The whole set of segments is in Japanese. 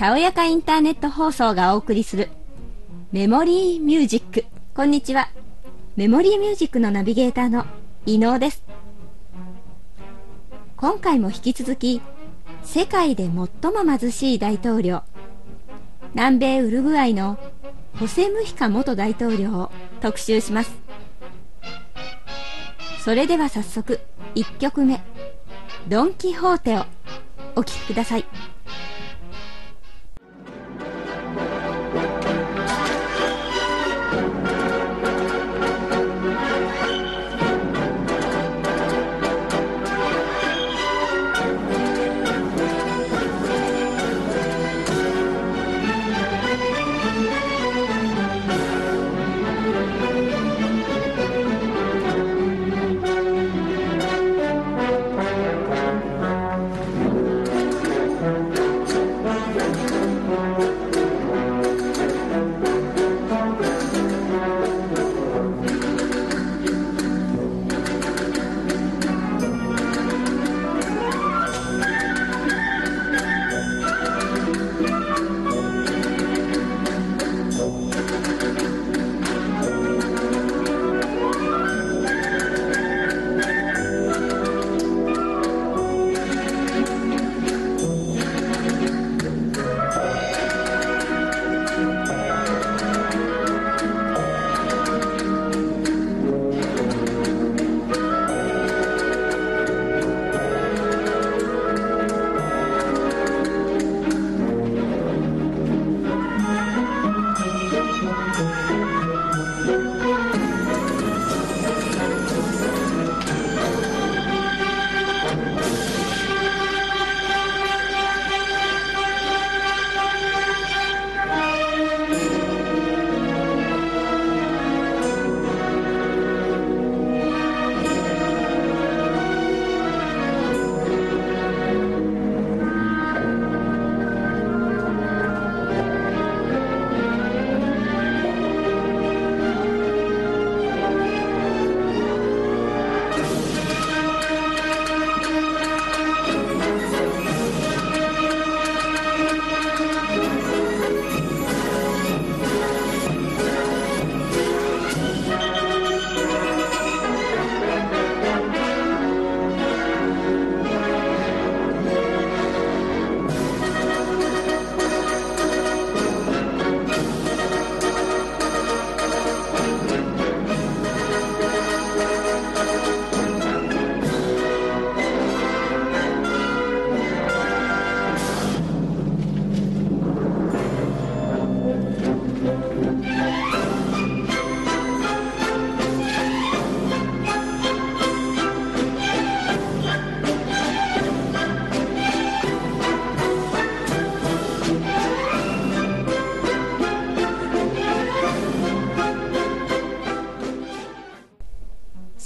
たおやかインターネット放送がお送りするメモリーミュージック。こんにちは。メモリーミュージックのナビゲーターの伊能です。今回も引き続き、世界で最も貧しい大統領、南米ウルグアイのホセ・ムヒカ元大統領を特集します。それでは早速、1曲目、ドン・キホーテをお聴きください。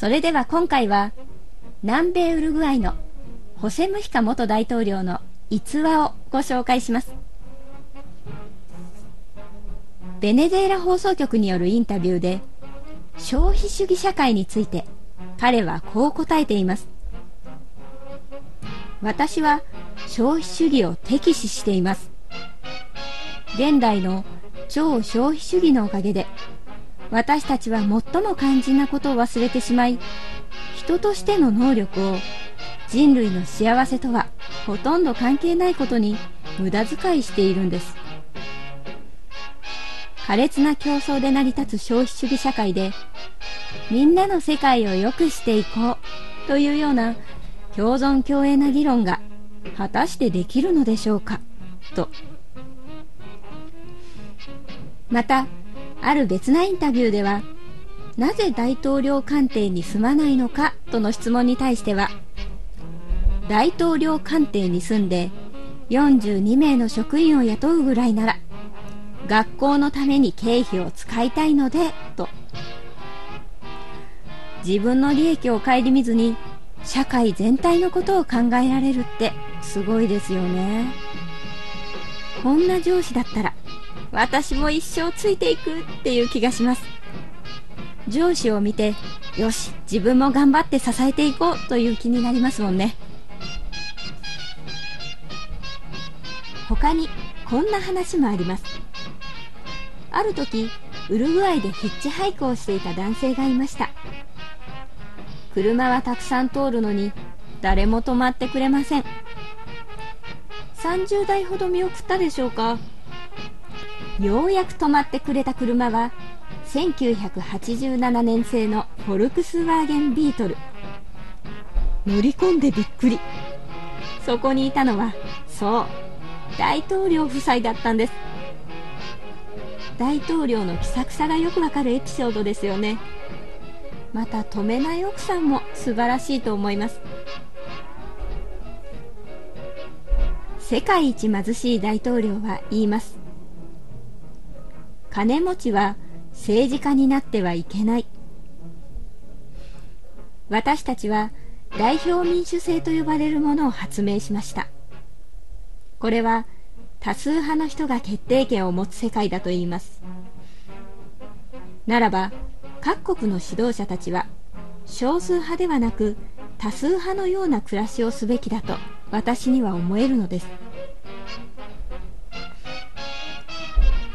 それでは今回は南米ウルグアイのホセ・ムヒカ元大統領の逸話をご紹介します。ベネズエラ放送局によるインタビューで消費主義社会について彼はこう答えています。私は消費主義を敵視しています。現代の超消費主義のおかげで私たちは最も肝心なことを忘れてしまい人としての能力を人類の幸せとはほとんど関係ないことに無駄遣いしているんです。苛烈な競争で成り立つ消費主義社会でみんなの世界を良くしていこうというような共存共栄な議論が果たしてできるのでしょうかと。またある別なインタビューでは、なぜ大統領官邸に住まないのかとの質問に対しては、大統領官邸に住んで42名の職員を雇うぐらいなら、学校のために経費を使いたいので、と。自分の利益を顧みずに、社会全体のことを考えられるってすごいですよね。こんな上司だったら、私も一生ついていくっていう気がします。上司を見て、よし、自分も頑張って支えていこうという気になりますもんね。他に、こんな話もありますある時ウルグアイでヒッチハイクをしていた男性がいました車はたくさん通るのに誰も止まってくれません30台ほど見送ったでしょうかようやく止まってくれた車は1987年製のフォルクスワーゲンビートル。乗り込んでびっくり。そこにいたのはそう大統領夫妻だったんです。大統領の気さくさがよくわかるエピソードですよね。また止めない奥さんも素晴らしいと思います。世界一貧しい大統領は言います。金持ちは政治家になってはいけない。私たちは代表民主制と呼ばれるものを発明しました。これは多数派の人が決定権を持つ世界だと言います。ならば各国の指導者たちは少数派ではなく多数派のような暮らしをすべきだと私には思えるのです。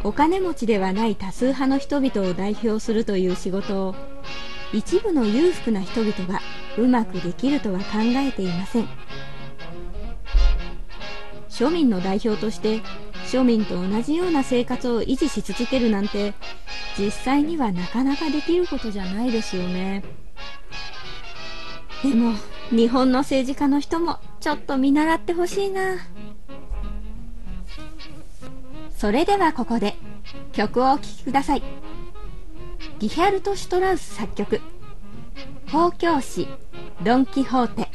お金持ちではない多数派の人々を代表するという仕事を一部の裕福な人々がうまくできるとは考えていません。庶民の代表として庶民と同じような生活を維持し続けるなんて実際にはなかなかできることじゃないですよね。でも日本の政治家の人もちょっと見習ってほしいな。それではここで曲をお聴きください。ギヒャルト・シュトラウス作曲「放教師ドン・キホーテ」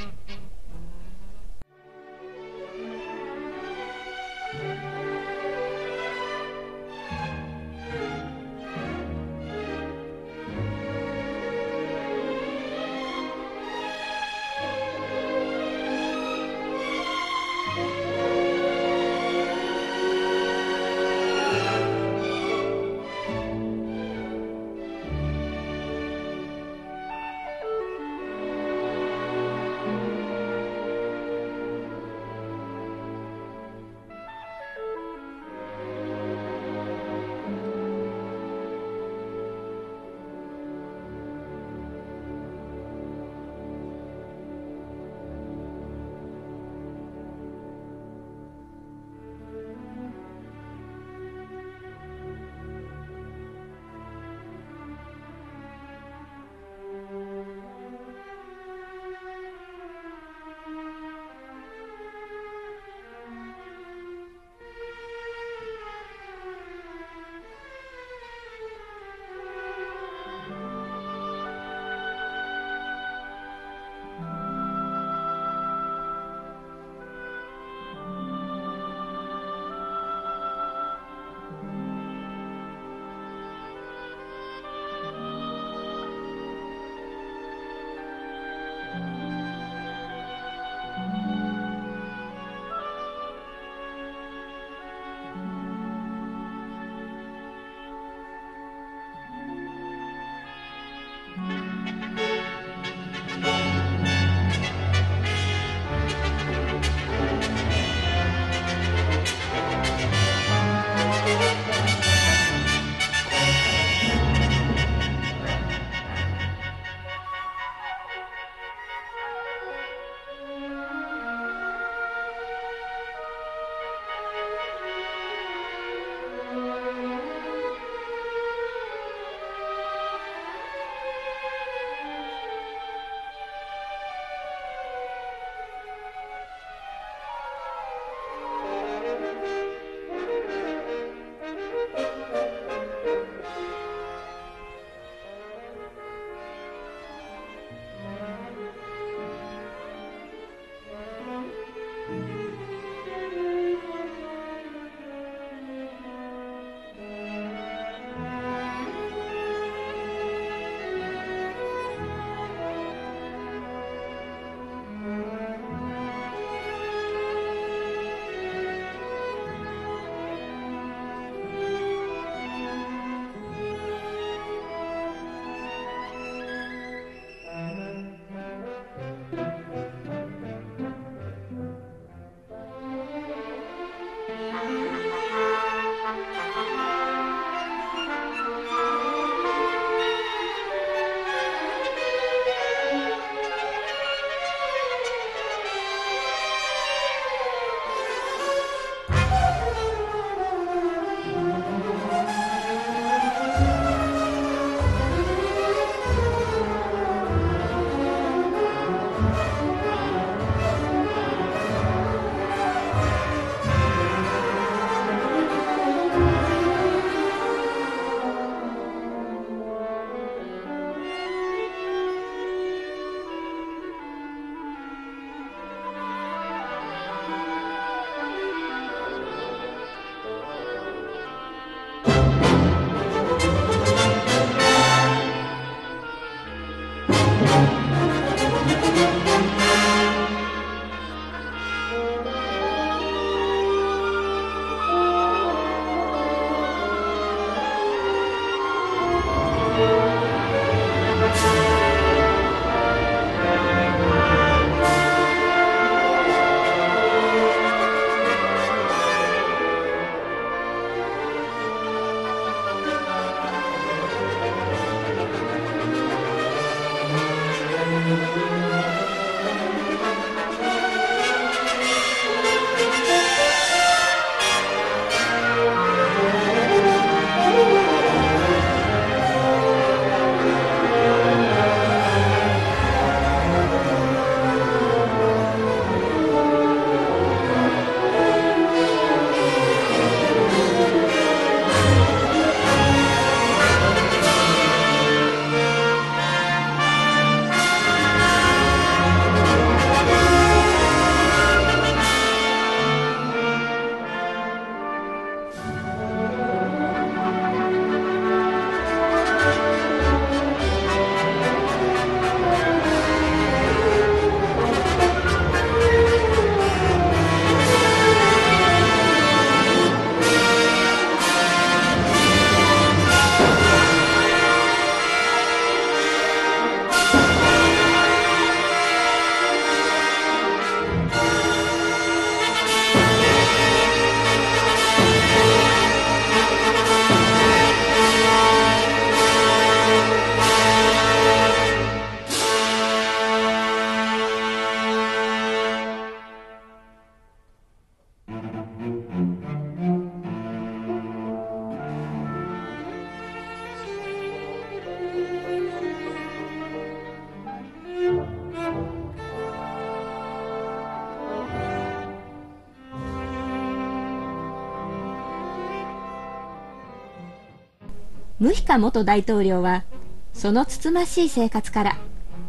ムヒカ元大統領はそのつつましい生活から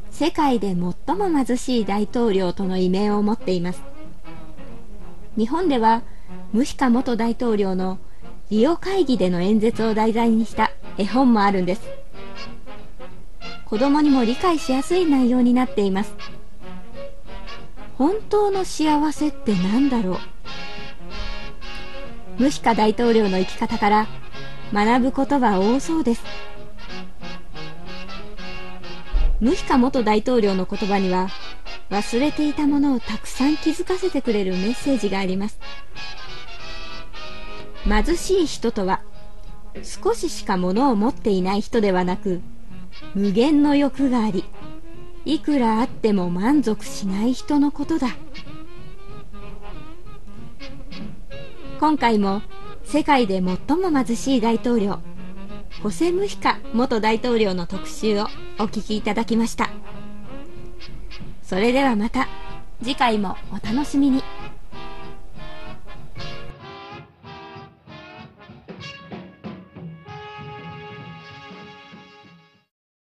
世界で最も貧しい大統領との異名を持っています。日本ではムヒカ元大統領のリオ会議での演説を題材にした絵本もあるんです。子供にも理解しやすい内容になっています。本当の幸せって何だろう？ムヒカ大統領の生き方から学ぶことは多そうです。ムヒカ元大統領の言葉には忘れていたものをたくさん気づかせてくれるメッセージがあります。貧しい人とは少ししか物を持っていない人ではなく無限の欲がありいくらあっても満足しない人のことだ。今回も世界で最も貧しい大統領。ホセ・ムヒカ元大統領の特集をお聞きいただきました。それではまた次回もお楽しみに。